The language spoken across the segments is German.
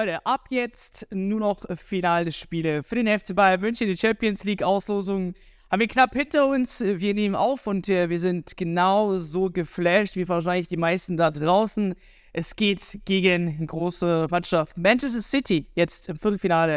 Leute, ab jetzt nur noch finale Spiele für den FC Bayern München, die Champions League Auslosung haben wir knapp hinter uns. Wir nehmen auf und äh, wir sind genauso geflasht wie wahrscheinlich die meisten da draußen. Es geht gegen große Mannschaft Manchester City jetzt im Viertelfinale.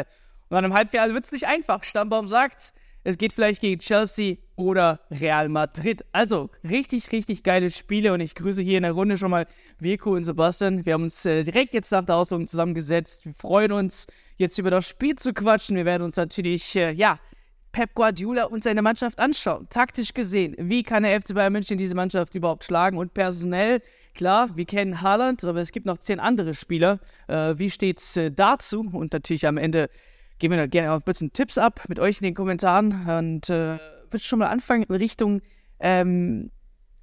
Und dann im Halbfinale wird es nicht einfach. Stammbaum sagt, es geht vielleicht gegen Chelsea oder Real Madrid. Also richtig, richtig geile Spiele und ich grüße hier in der Runde schon mal Virko und Sebastian. Wir haben uns äh, direkt jetzt nach der Auslosung zusammengesetzt. Wir freuen uns jetzt über das Spiel zu quatschen. Wir werden uns natürlich, äh, ja, Pep Guardiola und seine Mannschaft anschauen. Taktisch gesehen, wie kann der FC Bayern München diese Mannschaft überhaupt schlagen und personell Klar, wir kennen Haaland, aber es gibt noch zehn andere Spieler. Äh, wie steht's äh, dazu? Und natürlich am Ende geben wir gerne auch ein bisschen Tipps ab mit euch in den Kommentaren. Und äh, würde schon mal anfangen in Richtung ähm,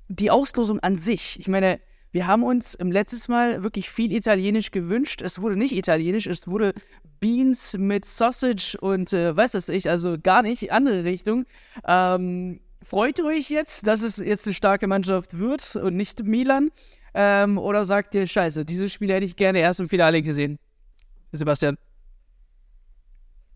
die Auslosung an sich. Ich meine, wir haben uns im letztes Mal wirklich viel Italienisch gewünscht. Es wurde nicht Italienisch, es wurde Beans mit Sausage und äh, weiß das ich, also gar nicht andere Richtung. Ähm, freut ihr euch jetzt, dass es jetzt eine starke Mannschaft wird und nicht Milan? Ähm, oder sagt ihr, scheiße, dieses Spiel hätte ich gerne erst im Finale gesehen? Sebastian.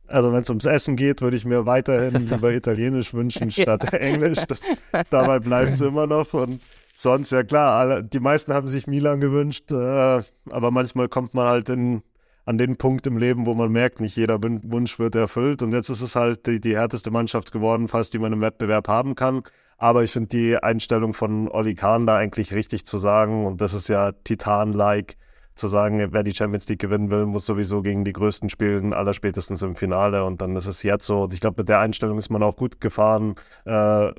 Also wenn es ums Essen geht, würde ich mir weiterhin lieber Italienisch wünschen statt ja. Englisch. Das, dabei bleibt es immer noch. Und sonst, ja klar, alle, die meisten haben sich Milan gewünscht, äh, aber manchmal kommt man halt in, an den Punkt im Leben, wo man merkt, nicht jeder Wunsch wird erfüllt. Und jetzt ist es halt die, die härteste Mannschaft geworden, fast die man im Wettbewerb haben kann. Aber ich finde die Einstellung von Olli Kahn da eigentlich richtig zu sagen. Und das ist ja Titan-like, zu sagen, wer die Champions League gewinnen will, muss sowieso gegen die Größten spielen, allerspätestens im Finale. Und dann ist es jetzt so. Und ich glaube, mit der Einstellung ist man auch gut gefahren. Äh,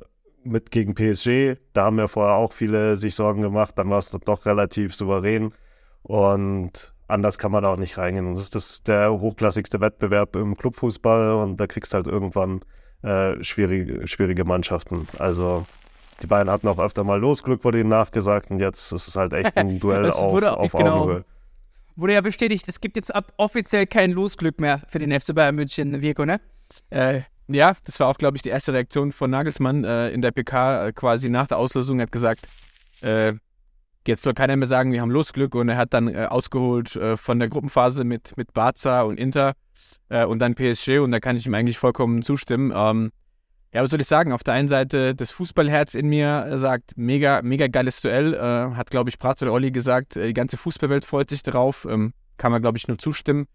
mit gegen PSG. Da haben ja vorher auch viele sich Sorgen gemacht. Dann war es doch relativ souverän. Und anders kann man da auch nicht reingehen. Und das ist das der hochklassigste Wettbewerb im Clubfußball. Und da kriegst du halt irgendwann äh, schwierige, schwierige Mannschaften. Also die beiden hatten auch öfter mal Losglück, wurde ihnen nachgesagt und jetzt ist es halt echt ein Duell auf, wurde, auf genau, Augenhöhe. Wurde ja bestätigt, es gibt jetzt ab offiziell kein Losglück mehr für den FC Bayern München, Virgo, ne? Äh, ja, das war auch, glaube ich, die erste Reaktion von Nagelsmann äh, in der PK, äh, quasi nach der Auslösung. Er hat gesagt, äh, jetzt soll keiner mehr sagen, wir haben Losglück und er hat dann äh, ausgeholt äh, von der Gruppenphase mit, mit Barca und Inter äh, und dann PSG und da kann ich ihm eigentlich vollkommen zustimmen. Ähm, ja, was soll ich sagen? Auf der einen Seite das Fußballherz in mir sagt, mega, mega geiles Duell. Äh, hat, glaube ich, Bratz oder Olli gesagt, äh, die ganze Fußballwelt freut sich darauf. Ähm, kann man, glaube ich, nur zustimmen.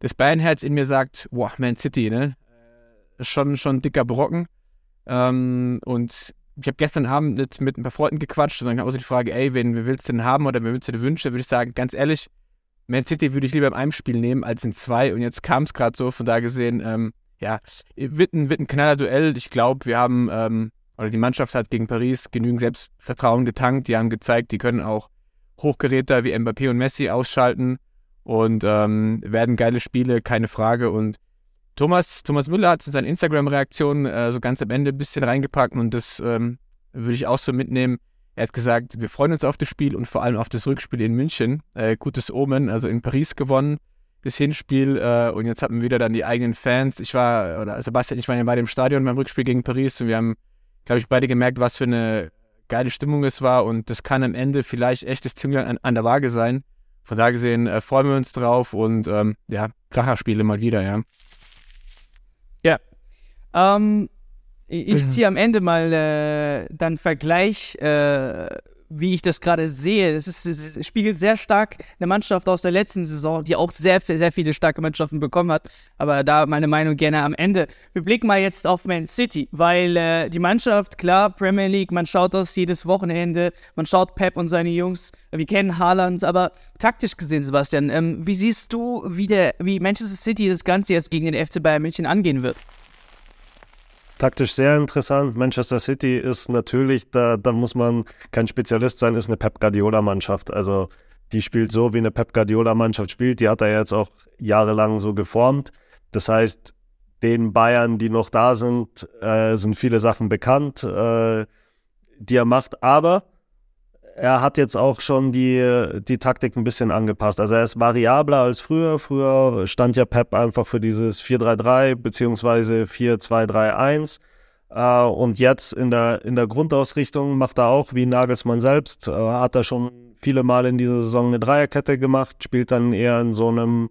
Das Bayernherz in mir sagt, boah, Man City, ne? Äh, schon, schon dicker Brocken. Ähm, und ich habe gestern Abend mit, mit ein paar Freunden gequatscht und dann kam auch so die Frage, ey, wen, wen willst du denn haben oder wen willst du dir wünschen? Da würde ich sagen, ganz ehrlich, man City würde ich lieber in einem Spiel nehmen als in zwei. Und jetzt kam es gerade so, von da gesehen, ähm, ja, wird ein, wird ein knaller Duell. Ich glaube, wir haben, ähm, oder die Mannschaft hat gegen Paris genügend Selbstvertrauen getankt. Die haben gezeigt, die können auch Hochgeräter wie Mbappé und Messi ausschalten und ähm, werden geile Spiele, keine Frage. Und Thomas, Thomas Müller hat es in seinen Instagram-Reaktionen äh, so ganz am Ende ein bisschen reingepackt und das ähm, würde ich auch so mitnehmen. Er hat gesagt, wir freuen uns auf das Spiel und vor allem auf das Rückspiel in München. Äh, gutes Omen, also in Paris gewonnen, das Hinspiel. Äh, und jetzt hatten wir wieder dann die eigenen Fans. Ich war, oder Sebastian, ich war ja bei dem Stadion beim Rückspiel gegen Paris und wir haben, glaube ich, beide gemerkt, was für eine geile Stimmung es war. Und das kann am Ende vielleicht echtes Zünglein an, an der Waage sein. Von da gesehen äh, freuen wir uns drauf und ähm, ja, Kracherspiele mal wieder, ja. Ja. Ähm, ich ziehe am Ende mal äh, dann Vergleich, äh, wie ich das gerade sehe. Es, ist, es spiegelt sehr stark eine Mannschaft aus der letzten Saison, die auch sehr, sehr viele starke Mannschaften bekommen hat. Aber da meine Meinung gerne am Ende. Wir blicken mal jetzt auf Man City, weil äh, die Mannschaft, klar, Premier League, man schaut das jedes Wochenende, man schaut Pep und seine Jungs, wir kennen Haaland, aber taktisch gesehen, Sebastian, ähm, wie siehst du, wie, der, wie Manchester City das Ganze jetzt gegen den FC Bayern München angehen wird? Taktisch sehr interessant. Manchester City ist natürlich, da, da muss man kein Spezialist sein, ist eine Pep Guardiola-Mannschaft. Also die spielt so, wie eine Pep Guardiola-Mannschaft spielt. Die hat er jetzt auch jahrelang so geformt. Das heißt, den Bayern, die noch da sind, äh, sind viele Sachen bekannt, äh, die er macht. Aber er hat jetzt auch schon die, die Taktik ein bisschen angepasst. Also er ist variabler als früher. Früher stand ja Pep einfach für dieses 4-3-3 beziehungsweise 4-2-3-1. Äh, und jetzt in der, in der Grundausrichtung macht er auch wie Nagelsmann selbst. Äh, hat er schon viele Mal in dieser Saison eine Dreierkette gemacht, spielt dann eher in so einem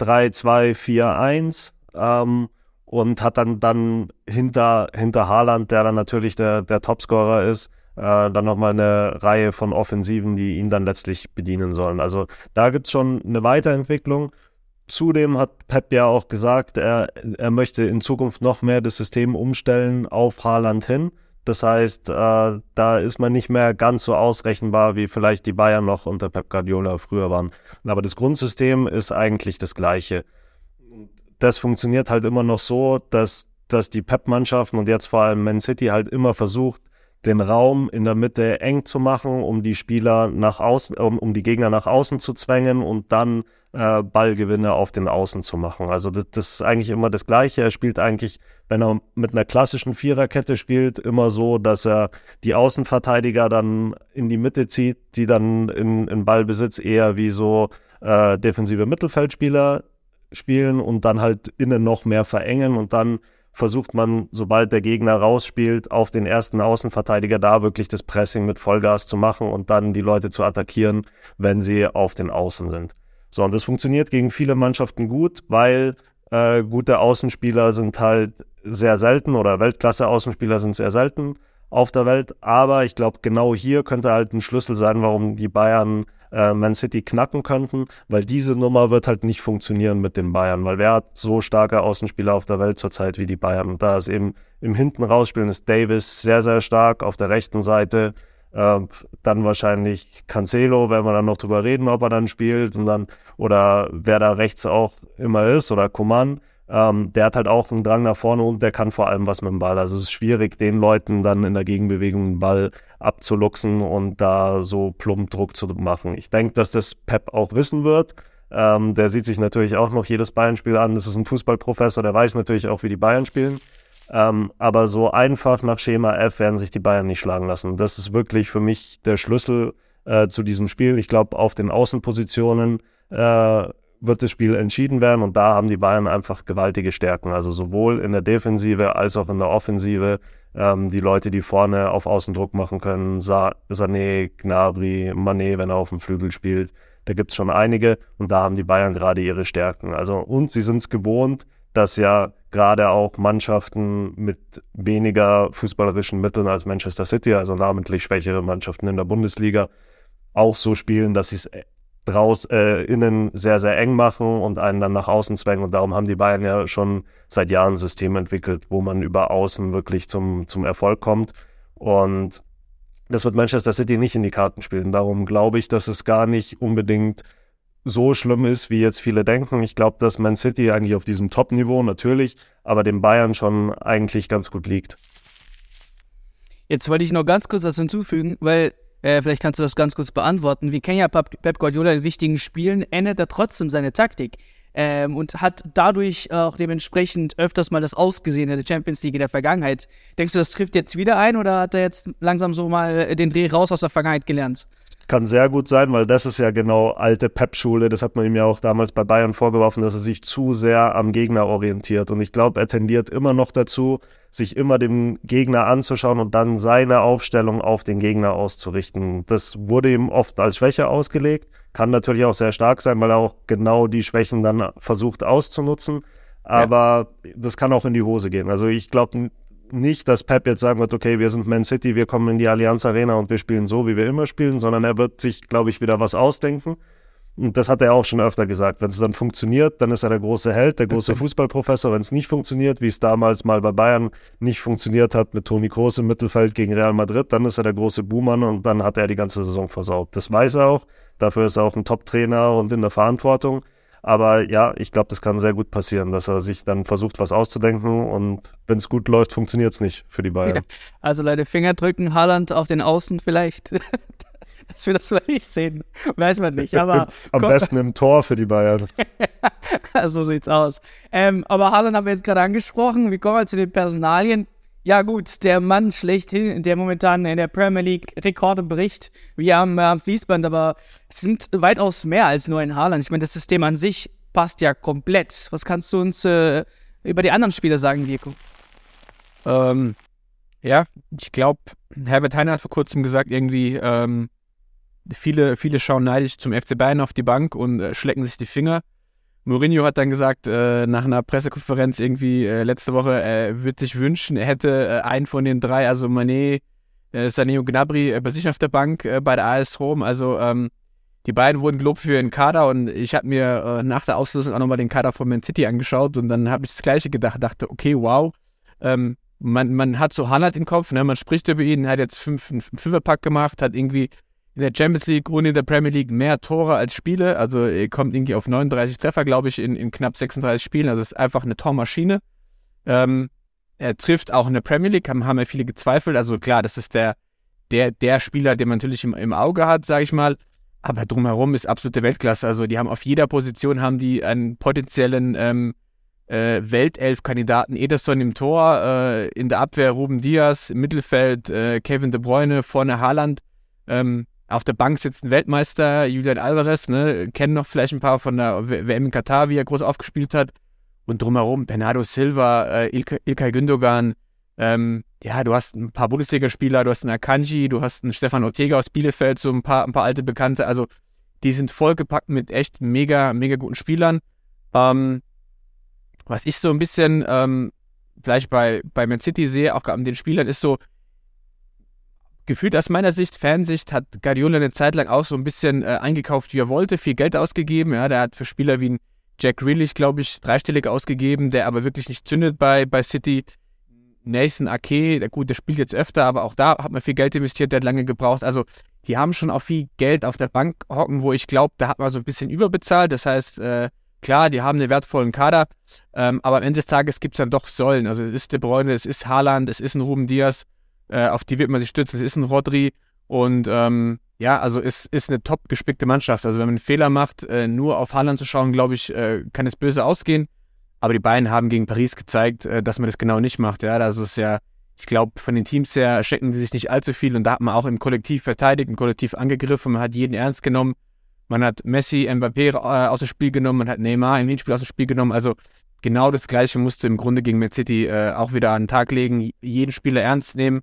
3-2-4-1 ähm, und hat dann, dann hinter, hinter Haaland, der dann natürlich der, der Topscorer ist, äh, dann nochmal eine Reihe von Offensiven, die ihn dann letztlich bedienen sollen. Also da gibt es schon eine Weiterentwicklung. Zudem hat Pep ja auch gesagt, er, er möchte in Zukunft noch mehr das System umstellen auf Haaland hin. Das heißt, äh, da ist man nicht mehr ganz so ausrechenbar, wie vielleicht die Bayern noch unter Pep Guardiola früher waren. Aber das Grundsystem ist eigentlich das gleiche. Das funktioniert halt immer noch so, dass, dass die Pep-Mannschaften und jetzt vor allem Man City halt immer versucht, den Raum in der Mitte eng zu machen, um die Spieler nach außen, um, um die Gegner nach außen zu zwängen und dann äh, Ballgewinne auf den Außen zu machen. Also das, das, ist eigentlich immer das Gleiche. Er spielt eigentlich, wenn er mit einer klassischen Viererkette spielt, immer so, dass er die Außenverteidiger dann in die Mitte zieht, die dann in, in Ballbesitz eher wie so äh, defensive Mittelfeldspieler spielen und dann halt innen noch mehr verengen und dann versucht man, sobald der Gegner rausspielt, auf den ersten Außenverteidiger da wirklich das Pressing mit Vollgas zu machen und dann die Leute zu attackieren, wenn sie auf den Außen sind. So, und das funktioniert gegen viele Mannschaften gut, weil äh, gute Außenspieler sind halt sehr selten oder Weltklasse-Außenspieler sind sehr selten auf der Welt. Aber ich glaube, genau hier könnte halt ein Schlüssel sein, warum die Bayern äh, Man City knacken könnten, weil diese Nummer wird halt nicht funktionieren mit den Bayern, weil wer hat so starke Außenspieler auf der Welt zurzeit wie die Bayern? Und da ist eben im Hinten rausspielen ist Davis sehr, sehr stark auf der rechten Seite. Äh, dann wahrscheinlich Cancelo, wenn wir dann noch drüber reden, ob er dann spielt und dann, oder wer da rechts auch immer ist, oder Coman. Ähm, der hat halt auch einen Drang nach vorne und der kann vor allem was mit dem Ball. Also es ist schwierig, den Leuten dann in der Gegenbewegung den Ball abzuluxen und da so plump Druck zu machen. Ich denke, dass das Pep auch wissen wird. Ähm, der sieht sich natürlich auch noch jedes Bayern-Spiel an. Das ist ein Fußballprofessor, der weiß natürlich auch, wie die Bayern spielen. Ähm, aber so einfach nach Schema F werden sich die Bayern nicht schlagen lassen. Das ist wirklich für mich der Schlüssel äh, zu diesem Spiel. Ich glaube, auf den Außenpositionen äh, wird das Spiel entschieden werden und da haben die Bayern einfach gewaltige Stärken. Also sowohl in der Defensive als auch in der Offensive. Ähm, die Leute, die vorne auf Außendruck machen können, Sa Sané, Gnabry, Mané, wenn er auf dem Flügel spielt. Da gibt es schon einige und da haben die Bayern gerade ihre Stärken. Also und sie sind es gewohnt, dass ja gerade auch Mannschaften mit weniger fußballerischen Mitteln als Manchester City, also namentlich schwächere Mannschaften in der Bundesliga, auch so spielen, dass sie es draus äh, innen sehr, sehr eng machen und einen dann nach außen zwängen. Und darum haben die Bayern ja schon seit Jahren ein System entwickelt, wo man über außen wirklich zum, zum Erfolg kommt. Und das wird Manchester City nicht in die Karten spielen. Darum glaube ich, dass es gar nicht unbedingt so schlimm ist, wie jetzt viele denken. Ich glaube, dass Man City eigentlich auf diesem Top-Niveau natürlich, aber dem Bayern schon eigentlich ganz gut liegt. Jetzt wollte ich noch ganz kurz was hinzufügen, weil äh, vielleicht kannst du das ganz kurz beantworten. Wir kennen ja Pep Guardiola in wichtigen Spielen, ändert er trotzdem seine Taktik. Ähm, und hat dadurch auch dementsprechend öfters mal das ausgesehen in der Champions League in der Vergangenheit. Denkst du, das trifft jetzt wieder ein oder hat er jetzt langsam so mal den Dreh raus aus der Vergangenheit gelernt? Kann sehr gut sein, weil das ist ja genau alte Pep-Schule. Das hat man ihm ja auch damals bei Bayern vorgeworfen, dass er sich zu sehr am Gegner orientiert. Und ich glaube, er tendiert immer noch dazu, sich immer dem Gegner anzuschauen und dann seine Aufstellung auf den Gegner auszurichten. Das wurde ihm oft als Schwäche ausgelegt, kann natürlich auch sehr stark sein, weil er auch genau die Schwächen dann versucht auszunutzen. Aber ja. das kann auch in die Hose gehen. Also ich glaube nicht, dass Pep jetzt sagen wird, okay, wir sind Man City, wir kommen in die Allianz Arena und wir spielen so, wie wir immer spielen, sondern er wird sich, glaube ich, wieder was ausdenken. Und das hat er auch schon öfter gesagt. Wenn es dann funktioniert, dann ist er der große Held, der große Fußballprofessor. Wenn es nicht funktioniert, wie es damals mal bei Bayern nicht funktioniert hat mit Toni Kroos im Mittelfeld gegen Real Madrid, dann ist er der große Buhmann und dann hat er die ganze Saison versaut. Das weiß er auch. Dafür ist er auch ein Top-Trainer und in der Verantwortung. Aber ja, ich glaube, das kann sehr gut passieren, dass er sich dann versucht, was auszudenken und wenn es gut läuft, funktioniert es nicht für die Bayern. Ja, also Leute, Finger drücken, Haaland auf den Außen vielleicht. dass wir das vielleicht nicht sehen. Weiß man nicht. Aber Am besten im Tor für die Bayern. so sieht's aus. Ähm, aber Haaland haben wir jetzt gerade angesprochen. Wir kommen wir zu den Personalien. Ja gut, der Mann schlechthin, der momentan in der Premier League Rekorde bricht, wie am, am Fließband, aber es sind weitaus mehr als nur ein Haaland. Ich meine, das System an sich passt ja komplett. Was kannst du uns äh, über die anderen Spieler sagen, Diego? Ähm, ja, ich glaube, Herbert Heiner hat vor kurzem gesagt, irgendwie, ähm, viele, viele schauen neidisch zum FC Bayern auf die Bank und äh, schlecken sich die Finger. Mourinho hat dann gesagt, äh, nach einer Pressekonferenz irgendwie äh, letzte Woche, er würde sich wünschen, er hätte äh, einen von den drei, also Mané, äh, Sané und Gnabry, äh, bei sich auf der Bank äh, bei der AS Rom. Also ähm, die beiden wurden gelobt für ihren Kader und ich habe mir nach der Auslösung auch nochmal den Kader von Man City angeschaut und dann habe ich das Gleiche gedacht, dachte, okay, wow, ähm, man, man hat so Haaland im Kopf, ne? man spricht über ihn, hat jetzt fünf, einen Fünferpack gemacht, hat irgendwie in der Champions League und in der Premier League mehr Tore als Spiele. Also er kommt irgendwie auf 39 Treffer, glaube ich, in, in knapp 36 Spielen. Also ist einfach eine Tormaschine. Ähm, er trifft auch in der Premier League, haben, haben ja viele gezweifelt. Also klar, das ist der, der, der Spieler, den man natürlich im, im Auge hat, sage ich mal. Aber drumherum ist absolute Weltklasse. Also die haben auf jeder Position haben die einen potenziellen ähm, äh, Weltelf-Kandidaten. Ederson im Tor, äh, in der Abwehr Ruben Diaz, im Mittelfeld äh, Kevin De Bruyne, vorne Haaland. Ähm, auf der Bank sitzt ein Weltmeister, Julian Alvarez, ne, kennen noch vielleicht ein paar von der WM in Katar, wie er groß aufgespielt hat. Und drumherum Bernardo Silva, äh, Ilkay, Ilkay Gündogan. Ähm, ja, du hast ein paar Bundesligaspieler, du hast einen Akanji, du hast einen Stefan Ortega aus Bielefeld, so ein paar, ein paar alte Bekannte. Also die sind vollgepackt mit echt mega, mega guten Spielern. Ähm, was ich so ein bisschen ähm, vielleicht bei, bei Man City sehe, auch an den Spielern, ist so, gefühlt aus meiner Sicht, Fansicht, hat Guardiola eine Zeit lang auch so ein bisschen äh, eingekauft, wie er wollte, viel Geld ausgegeben. Ja, der hat für Spieler wie Jack Grealish, glaube ich, dreistellig ausgegeben, der aber wirklich nicht zündet bei, bei City. Nathan Ake, der, gut, der spielt jetzt öfter, aber auch da hat man viel Geld investiert, der hat lange gebraucht. Also die haben schon auch viel Geld auf der Bank hocken, wo ich glaube, da hat man so ein bisschen überbezahlt. Das heißt, äh, klar, die haben einen wertvollen Kader, ähm, aber am Ende des Tages gibt es dann doch Säulen. Also es ist De Bruyne, es ist Haaland, es ist ein Ruben Diaz, äh, auf die wird man sich stützen. Es ist ein Rodri und ähm, ja, also es ist eine top gespickte Mannschaft. Also wenn man einen Fehler macht, äh, nur auf Haaland zu schauen, glaube ich, äh, kann es böse ausgehen. Aber die beiden haben gegen Paris gezeigt, äh, dass man das genau nicht macht. Ja, es ist ja, ich glaube, von den Teams her stecken die sich nicht allzu viel und da hat man auch im Kollektiv verteidigt, im Kollektiv angegriffen, man hat jeden ernst genommen. Man hat Messi, Mbappé äh, aus dem Spiel genommen, man hat Neymar im Hinspiel aus dem Spiel genommen. Also genau das Gleiche musste im Grunde gegen Man City äh, auch wieder an den Tag legen, jeden Spieler ernst nehmen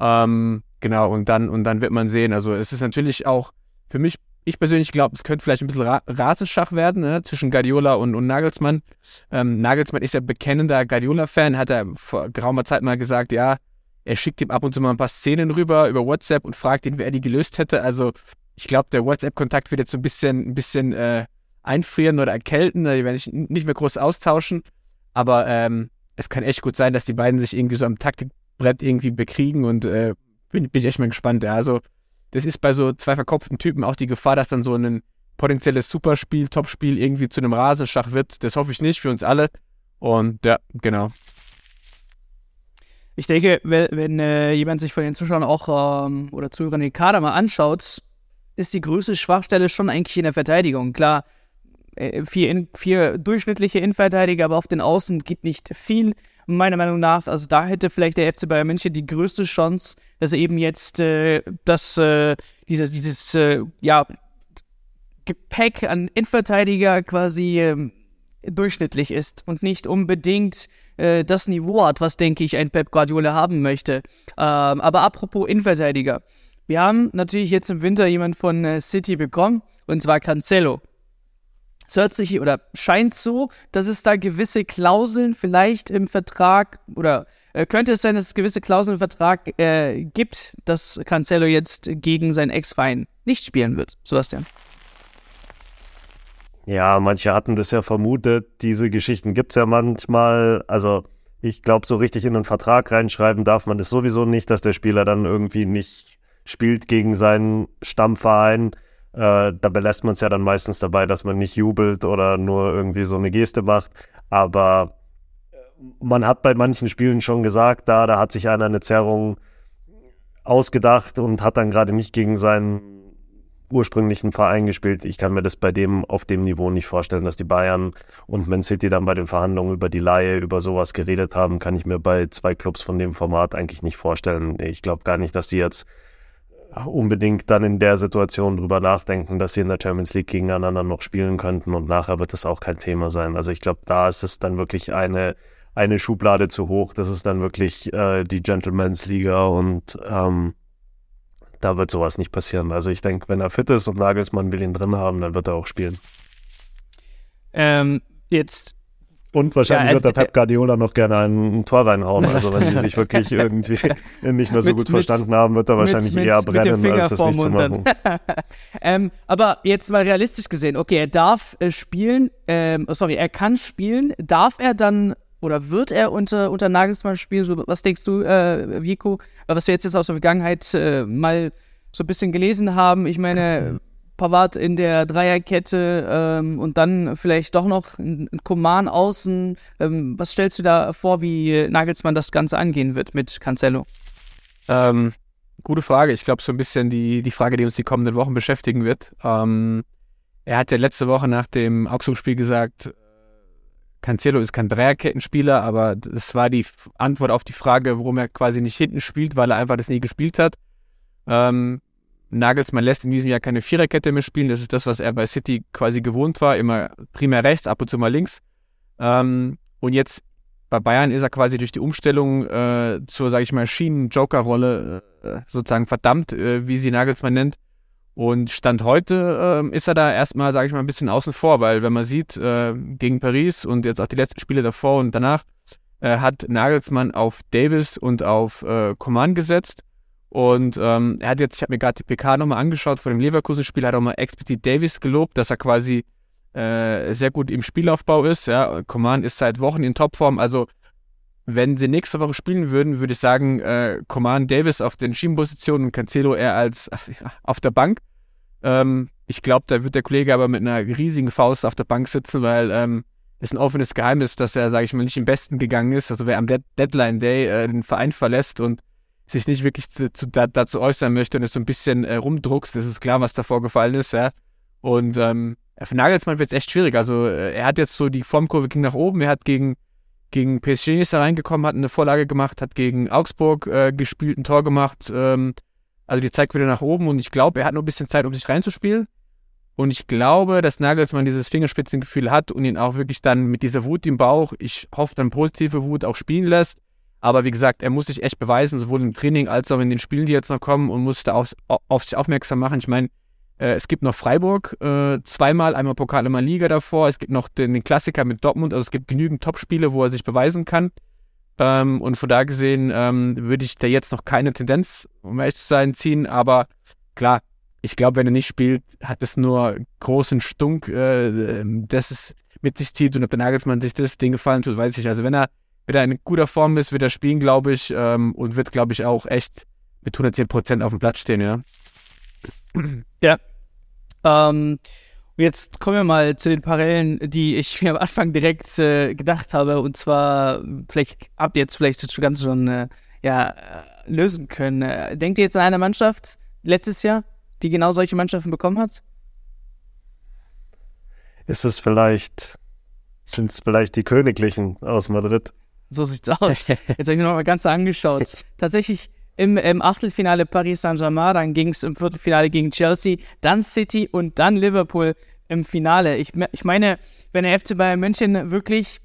ähm, genau, und dann, und dann wird man sehen. Also es ist natürlich auch für mich, ich persönlich glaube, es könnte vielleicht ein bisschen Ra Rateschach werden ne, zwischen Guardiola und, und Nagelsmann. Ähm, Nagelsmann ist ja bekennender Guardiola-Fan, hat er vor geraumer Zeit mal gesagt, ja, er schickt ihm ab und zu mal ein paar Szenen rüber über WhatsApp und fragt ihn, wer die gelöst hätte. Also ich glaube, der WhatsApp-Kontakt wird jetzt so ein bisschen, ein bisschen äh, einfrieren oder erkälten. Die werden sich nicht mehr groß austauschen. Aber ähm, es kann echt gut sein, dass die beiden sich irgendwie so am Taktik Brett irgendwie bekriegen und äh, bin, bin ich echt mal gespannt. Ja. Also, das ist bei so zwei verkopften Typen auch die Gefahr, dass dann so ein potenzielles Superspiel, Topspiel irgendwie zu einem Rasenschach wird. Das hoffe ich nicht für uns alle. Und ja, genau. Ich denke, wenn, wenn äh, jemand sich von den Zuschauern auch ähm, oder Zuhörern den Kader mal anschaut, ist die größte Schwachstelle schon eigentlich in der Verteidigung. Klar, vier, in, vier durchschnittliche Innenverteidiger, aber auf den Außen geht nicht viel meiner Meinung nach. Also da hätte vielleicht der FC Bayern München die größte Chance, dass er eben jetzt äh, das, äh, diese, dieses, äh, ja, Gepäck an Innenverteidiger quasi äh, durchschnittlich ist und nicht unbedingt äh, das Niveau hat, was, denke ich, ein Pep Guardiola haben möchte. Ähm, aber apropos Innenverteidiger. Wir haben natürlich jetzt im Winter jemand von äh, City bekommen, und zwar Cancelo. Es hört sich oder scheint so, dass es da gewisse Klauseln vielleicht im Vertrag oder äh, könnte es sein, dass es gewisse Klauseln im Vertrag äh, gibt, dass Cancelo jetzt gegen seinen Ex-Verein nicht spielen wird, Sebastian? Ja, manche hatten das ja vermutet. Diese Geschichten gibt es ja manchmal. Also ich glaube, so richtig in einen Vertrag reinschreiben darf man das sowieso nicht, dass der Spieler dann irgendwie nicht spielt gegen seinen Stammverein. Äh, da belässt man es ja dann meistens dabei, dass man nicht jubelt oder nur irgendwie so eine Geste macht. Aber äh, man hat bei manchen Spielen schon gesagt, da, da hat sich einer eine Zerrung ausgedacht und hat dann gerade nicht gegen seinen ursprünglichen Verein gespielt. Ich kann mir das bei dem auf dem Niveau nicht vorstellen, dass die Bayern und Man City dann bei den Verhandlungen über die Laie über sowas geredet haben, kann ich mir bei zwei Clubs von dem Format eigentlich nicht vorstellen. Ich glaube gar nicht, dass die jetzt unbedingt dann in der Situation drüber nachdenken, dass sie in der Champions League gegeneinander noch spielen könnten und nachher wird das auch kein Thema sein. Also ich glaube, da ist es dann wirklich eine, eine Schublade zu hoch. Das ist dann wirklich äh, die Gentleman's Liga und ähm, da wird sowas nicht passieren. Also ich denke, wenn er fit ist und Nagelsmann will ihn drin haben, dann wird er auch spielen. Ähm, jetzt und wahrscheinlich ja, wird der Pep Guardiola noch gerne ein, Tor reinhauen. Also wenn die sich wirklich irgendwie nicht mehr so mit, gut verstanden haben, wird er wahrscheinlich mit, eher brennen, als das nicht zu machen. ähm, aber jetzt mal realistisch gesehen, okay, er darf äh, spielen, ähm, oh, sorry, er kann spielen, darf er dann oder wird er unter, unter Nagelsmann spielen? So, was denkst du, äh, Vico? Was wir jetzt, jetzt aus der Vergangenheit äh, mal so ein bisschen gelesen haben. Ich meine, Pavard in der Dreierkette ähm, und dann vielleicht doch noch ein, Coman außen. Ähm, was stellst du da vor, wie Nagelsmann das Ganze angehen wird mit Cancelo? Ähm, gute Frage. Ich glaube, so ein bisschen die, die Frage, die uns die kommenden Wochen beschäftigen wird. Ähm, er hat ja letzte Woche nach dem Augsburg-Spiel gesagt, Cancelo ist kein Dreierkettenspieler, aber das war die Antwort auf die Frage, warum er quasi nicht hinten spielt, weil er einfach das nie gespielt hat. Ähm, Nagelsmann lässt in diesem Jahr keine Viererkette mehr spielen. Das ist das, was er bei City quasi gewohnt war. Immer primär rechts, ab und zu mal links. Ähm, und jetzt bei Bayern ist er quasi durch die Umstellung äh, zur, sage ich mal, Schienen-Joker-Rolle äh, sozusagen verdammt, äh, wie sie Nagelsmann nennt. Und Stand heute äh, ist er da erstmal, sage ich mal, ein bisschen außen vor, weil wenn man sieht, äh, gegen Paris und jetzt auch die letzten Spiele davor und danach, äh, hat Nagelsmann auf Davis und auf äh, Coman gesetzt. Und ähm, er hat jetzt, ich habe mir gerade die PK nochmal angeschaut vor dem Leverkusen-Spiel, hat auch mal explizit Davis gelobt, dass er quasi äh, sehr gut im Spielaufbau ist. Ja. Coman ist seit Wochen in Topform. Also, wenn sie nächste Woche spielen würden, würde ich sagen, äh, Coman Davis auf den Schienenpositionen und Cancelo eher als ja, auf der Bank. Ähm, ich glaube, da wird der Kollege aber mit einer riesigen Faust auf der Bank sitzen, weil ähm, ist ein offenes Geheimnis, dass er, sage ich mal, nicht im Besten gegangen ist. Also wer am Dead Deadline Day äh, den Verein verlässt und sich nicht wirklich zu, zu, da, dazu äußern möchte und es so ein bisschen äh, rumdruckst, das ist klar, was da vorgefallen ist, ja. Und ähm, für Nagelsmann wird es echt schwierig. Also äh, er hat jetzt so die Formkurve ging nach oben, er hat gegen, gegen PSG ist reingekommen, hat eine Vorlage gemacht, hat gegen Augsburg äh, gespielt, ein Tor gemacht. Ähm, also die zeigt wieder nach oben und ich glaube, er hat noch ein bisschen Zeit, um sich reinzuspielen. Und ich glaube, dass Nagelsmann dieses Fingerspitzengefühl hat und ihn auch wirklich dann mit dieser Wut im Bauch, ich hoffe dann positive Wut, auch spielen lässt. Aber wie gesagt, er muss sich echt beweisen, sowohl im Training als auch in den Spielen, die jetzt noch kommen und muss da auf, auf sich aufmerksam machen. Ich meine, äh, es gibt noch Freiburg äh, zweimal, einmal Pokal, einmal Liga davor. Es gibt noch den, den, Klassiker mit Dortmund. Also es gibt genügend Topspiele, wo er sich beweisen kann. Ähm, und von da gesehen ähm, würde ich da jetzt noch keine Tendenz, um ehrlich zu sein, ziehen. Aber klar, ich glaube, wenn er nicht spielt, hat es nur großen Stunk, äh, das es mit sich zieht. Und ob der Nagelsmann sich das Ding gefallen tut, weiß ich. Also wenn er wenn er in guter Form ist, wird er spielen, glaube ich, ähm, und wird, glaube ich, auch echt mit 110 Prozent auf dem Platz stehen, ja. Ja. Ähm, jetzt kommen wir mal zu den Parallelen, die ich mir am Anfang direkt äh, gedacht habe. Und zwar, vielleicht habt ihr jetzt vielleicht schon ganz schon äh, ja, äh, lösen können. Äh, denkt ihr jetzt an eine Mannschaft letztes Jahr, die genau solche Mannschaften bekommen hat? Ist es vielleicht, sind es vielleicht die Königlichen aus Madrid? So sieht's aus. Jetzt habe ich mir noch mal ganz angeschaut. Tatsächlich im, im Achtelfinale Paris Saint-Germain, dann ging es im Viertelfinale gegen Chelsea, dann City und dann Liverpool im Finale. Ich, ich meine, wenn der FC Bayern München wirklich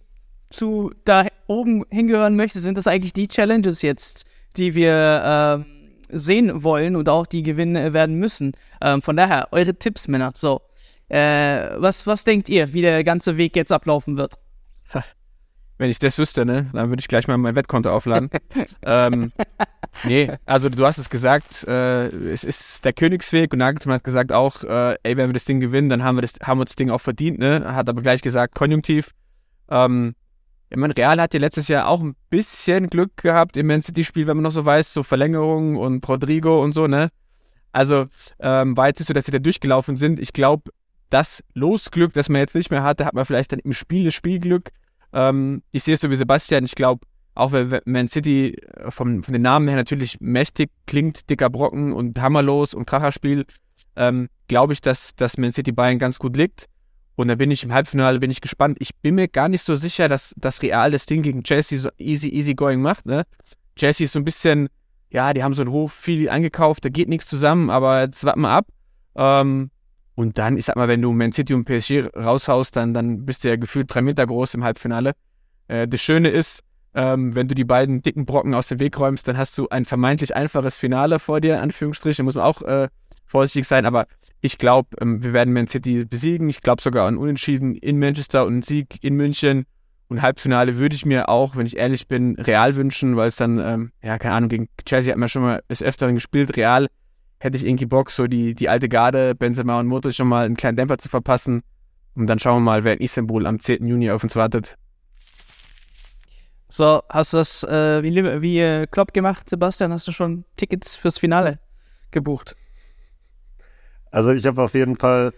zu da oben hingehören möchte, sind das eigentlich die Challenges jetzt, die wir äh, sehen wollen und auch die gewinnen werden müssen. Ähm, von daher, eure Tipps, Männer. So, äh, was, was denkt ihr, wie der ganze Weg jetzt ablaufen wird? Wenn ich das wüsste, ne, dann würde ich gleich mal mein Wettkonto aufladen. ähm, nee, also du hast es gesagt, äh, es ist der Königsweg und Nagelsmann hat gesagt auch, äh, ey, wenn wir das Ding gewinnen, dann haben wir das, haben wir das Ding auch verdient, ne? Hat aber gleich gesagt, konjunktiv. Ähm, ich meine, Real hat ja letztes Jahr auch ein bisschen Glück gehabt im Man City-Spiel, wenn man noch so weiß, so Verlängerungen und Rodrigo und so, ne? Also ähm, war jetzt nicht so, dass sie da durchgelaufen sind. Ich glaube, das Losglück, das man jetzt nicht mehr hatte, hat man vielleicht dann im Spiel das Spielglück. Ähm, ich sehe es so wie Sebastian. Ich glaube, auch wenn Man City äh, vom, von den Namen her natürlich mächtig klingt, dicker Brocken und hammerlos und Kracherspiel, ähm, glaube ich, dass, dass Man City Bayern ganz gut liegt. Und dann bin ich im Halbfinale, bin ich gespannt. Ich bin mir gar nicht so sicher, dass das Real das Ding gegen Chelsea so easy, easy going macht. Ne? Chelsea ist so ein bisschen, ja, die haben so einen Hof viel eingekauft, da geht nichts zusammen, aber jetzt warten wir ab. Ähm, und dann, ich sag mal, wenn du Man City und PSG raushaust, dann, dann bist du ja gefühlt drei Meter groß im Halbfinale. Äh, das Schöne ist, ähm, wenn du die beiden dicken Brocken aus dem Weg räumst, dann hast du ein vermeintlich einfaches Finale vor dir, Anführungsstriche, muss man auch äh, vorsichtig sein, aber ich glaube, ähm, wir werden Man City besiegen. Ich glaube sogar an Unentschieden in Manchester und einen Sieg in München. Und Halbfinale würde ich mir auch, wenn ich ehrlich bin, Real wünschen, weil es dann, ähm, ja, keine Ahnung, gegen Chelsea hat man schon mal des Öfteren gespielt. Real hätte ich irgendwie Bock, so die, die alte Garde, Benzema und Modric schon mal einen kleinen Dämpfer zu verpassen. Und dann schauen wir mal, wer in Istanbul am 10. Juni auf uns wartet. So, hast du das äh, wie, wie äh, Klopp gemacht, Sebastian? Hast du schon Tickets fürs Finale gebucht? Also ich habe auf jeden Fall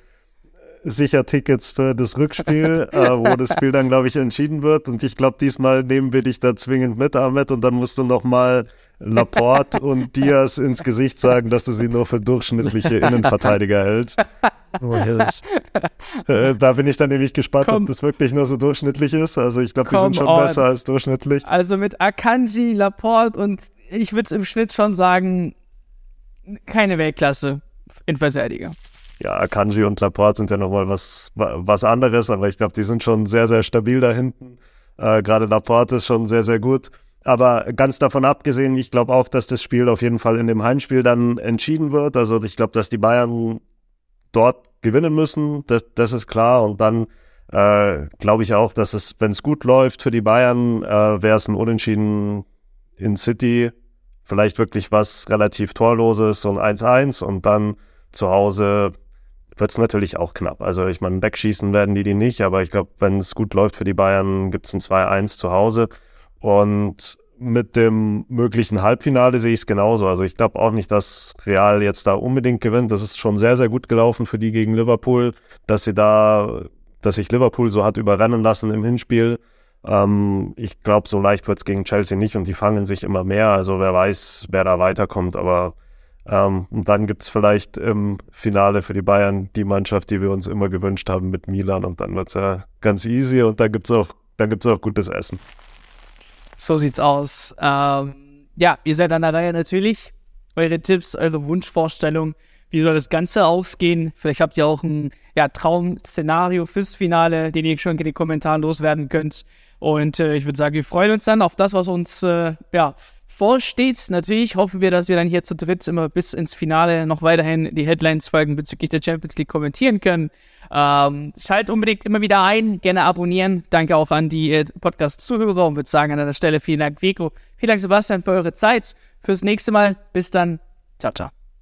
sicher Tickets für das Rückspiel, äh, wo das Spiel dann, glaube ich, entschieden wird. Und ich glaube, diesmal nehmen wir dich da zwingend mit, Ahmed. Und dann musst du nochmal Laporte und Diaz ins Gesicht sagen, dass du sie nur für durchschnittliche Innenverteidiger hältst. Oh, äh, da bin ich dann nämlich gespannt, Komm. ob das wirklich nur so durchschnittlich ist. Also ich glaube, die sind schon on. besser als durchschnittlich. Also mit Akanji, Laporte und ich würde im Schnitt schon sagen, keine Weltklasse in Verteidiger ja, Kanji und Laporte sind ja nochmal was, was anderes, aber ich glaube, die sind schon sehr, sehr stabil da hinten. Äh, Gerade Laporte ist schon sehr, sehr gut. Aber ganz davon abgesehen, ich glaube auch, dass das Spiel auf jeden Fall in dem Heimspiel dann entschieden wird. Also ich glaube, dass die Bayern dort gewinnen müssen, das, das ist klar. Und dann äh, glaube ich auch, dass es, wenn es gut läuft für die Bayern, äh, wäre es ein Unentschieden in City. Vielleicht wirklich was relativ Torloses, ein 1-1 und dann zu Hause wird es natürlich auch knapp. Also ich meine, wegschießen werden die die nicht, aber ich glaube, wenn es gut läuft für die Bayern, gibt es ein 2-1 zu Hause. Und mit dem möglichen Halbfinale sehe ich es genauso. Also ich glaube auch nicht, dass Real jetzt da unbedingt gewinnt. Das ist schon sehr, sehr gut gelaufen für die gegen Liverpool, dass sie da, dass sich Liverpool so hat überrennen lassen im Hinspiel. Ähm, ich glaube, so leicht wird es gegen Chelsea nicht und die fangen sich immer mehr. Also wer weiß, wer da weiterkommt, aber ähm, und dann gibt es vielleicht im Finale für die Bayern die Mannschaft, die wir uns immer gewünscht haben mit Milan. Und dann wird es ja ganz easy und dann gibt es auch, auch gutes Essen. So sieht's aus. Ähm, ja, ihr seid an der Reihe natürlich. Eure Tipps, eure Wunschvorstellung. Wie soll das Ganze ausgehen? Vielleicht habt ihr auch ein ja, Traum-Szenario fürs Finale, den ihr schon in den Kommentaren loswerden könnt. Und äh, ich würde sagen, wir freuen uns dann auf das, was uns äh, ja, vorsteht. Natürlich hoffen wir, dass wir dann hier zu dritt immer bis ins Finale noch weiterhin die Headlines-Folgen bezüglich der Champions League kommentieren können. Ähm, schaltet unbedingt immer wieder ein, gerne abonnieren. Danke auch an die äh, Podcast-Zuhörer und würde sagen an der Stelle vielen Dank, Vico. Vielen Dank, Sebastian, für eure Zeit. Fürs nächste Mal. Bis dann. Ciao, ciao.